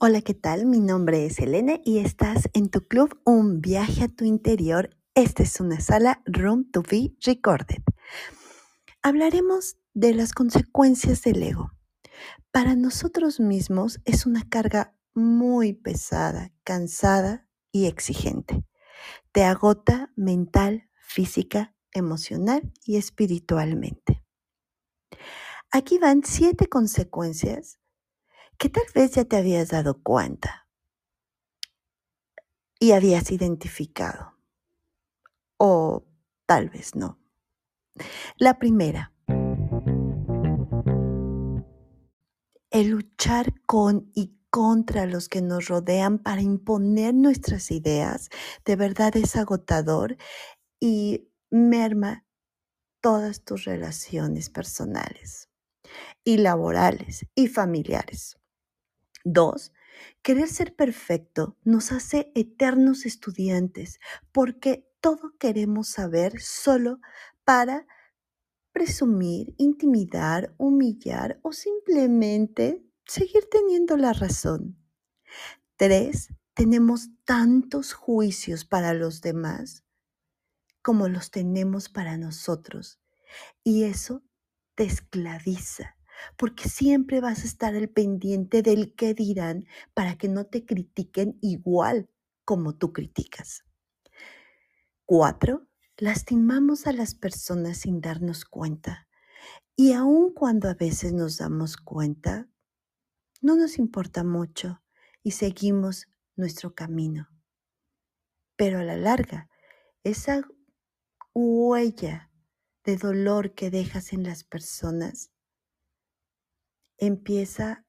Hola, ¿qué tal? Mi nombre es Elena y estás en tu club Un viaje a tu interior. Esta es una sala Room to be Recorded. Hablaremos de las consecuencias del ego. Para nosotros mismos es una carga muy pesada, cansada y exigente. Te agota mental, física, emocional y espiritualmente. Aquí van siete consecuencias que tal vez ya te habías dado cuenta y habías identificado. O tal vez no. La primera, el luchar con y contra los que nos rodean para imponer nuestras ideas, de verdad es agotador y merma todas tus relaciones personales y laborales y familiares. Dos, querer ser perfecto nos hace eternos estudiantes porque todo queremos saber solo para presumir, intimidar, humillar o simplemente seguir teniendo la razón. Tres, tenemos tantos juicios para los demás como los tenemos para nosotros y eso te esclaviza porque siempre vas a estar al pendiente del qué dirán para que no te critiquen igual como tú criticas. Cuatro, lastimamos a las personas sin darnos cuenta. Y aun cuando a veces nos damos cuenta, no nos importa mucho y seguimos nuestro camino. Pero a la larga, esa huella de dolor que dejas en las personas empieza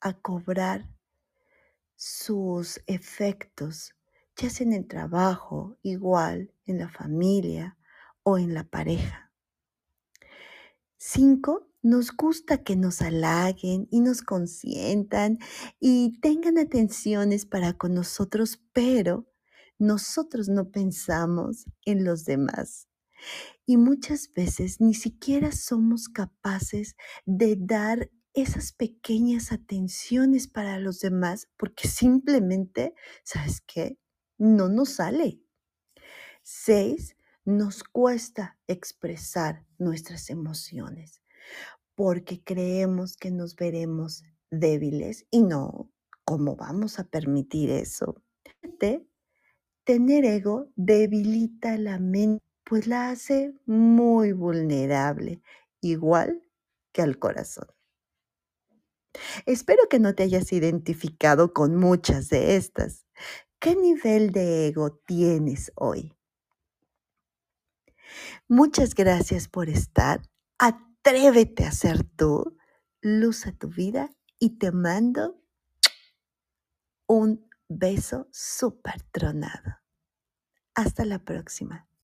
a cobrar sus efectos, ya sea en el trabajo, igual, en la familia o en la pareja. Cinco, nos gusta que nos halaguen y nos consientan y tengan atenciones para con nosotros, pero nosotros no pensamos en los demás. Y muchas veces ni siquiera somos capaces de dar esas pequeñas atenciones para los demás porque simplemente, ¿sabes qué? No nos sale. Seis, nos cuesta expresar nuestras emociones porque creemos que nos veremos débiles y no, ¿cómo vamos a permitir eso? Tener ego debilita la mente pues la hace muy vulnerable, igual que al corazón. Espero que no te hayas identificado con muchas de estas. ¿Qué nivel de ego tienes hoy? Muchas gracias por estar. Atrévete a ser tú. Luz a tu vida y te mando un beso súper tronado. Hasta la próxima.